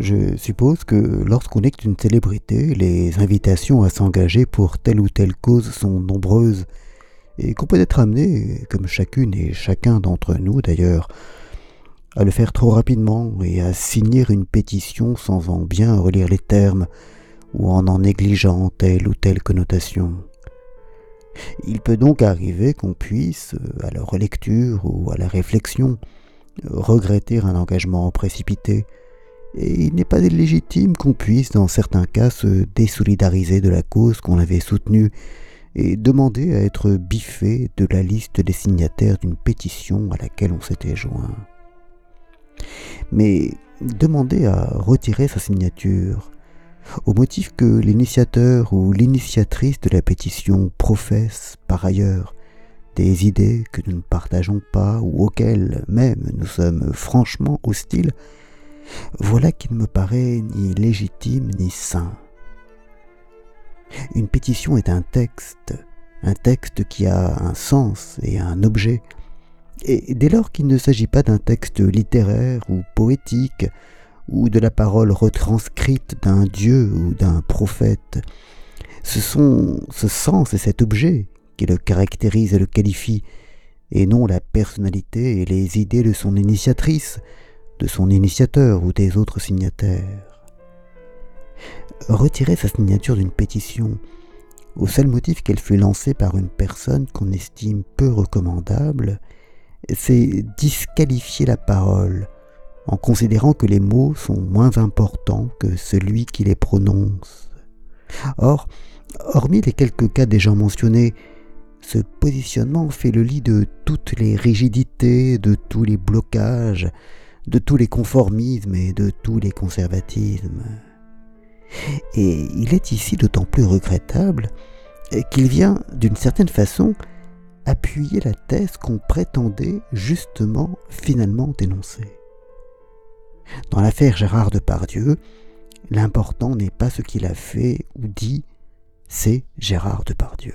Je suppose que lorsqu'on est une célébrité, les invitations à s'engager pour telle ou telle cause sont nombreuses, et qu'on peut être amené, comme chacune et chacun d'entre nous d'ailleurs, à le faire trop rapidement et à signer une pétition sans en bien relire les termes ou en en négligeant telle ou telle connotation. Il peut donc arriver qu'on puisse, à la relecture ou à la réflexion, regretter un engagement précipité, et il n'est pas illégitime qu'on puisse, dans certains cas, se désolidariser de la cause qu'on avait soutenue et demander à être biffé de la liste des signataires d'une pétition à laquelle on s'était joint. Mais demander à retirer sa signature, au motif que l'initiateur ou l'initiatrice de la pétition professe, par ailleurs, des idées que nous ne partageons pas ou auxquelles même nous sommes franchement hostiles, voilà qui ne me paraît ni légitime ni sain. Une pétition est un texte, un texte qui a un sens et un objet, et dès lors qu'il ne s'agit pas d'un texte littéraire ou poétique, ou de la parole retranscrite d'un dieu ou d'un prophète, ce sont ce sens et cet objet qui le caractérisent et le qualifient, et non la personnalité et les idées de son initiatrice, de son initiateur ou des autres signataires. Retirer sa signature d'une pétition au seul motif qu'elle fut lancée par une personne qu'on estime peu recommandable, c'est disqualifier la parole en considérant que les mots sont moins importants que celui qui les prononce. Or, hormis les quelques cas déjà mentionnés, ce positionnement fait le lit de toutes les rigidités, de tous les blocages, de tous les conformismes et de tous les conservatismes. Et il est ici d'autant plus regrettable qu'il vient, d'une certaine façon, appuyer la thèse qu'on prétendait justement finalement dénoncer. Dans l'affaire Gérard Depardieu, l'important n'est pas ce qu'il a fait ou dit, c'est Gérard Depardieu.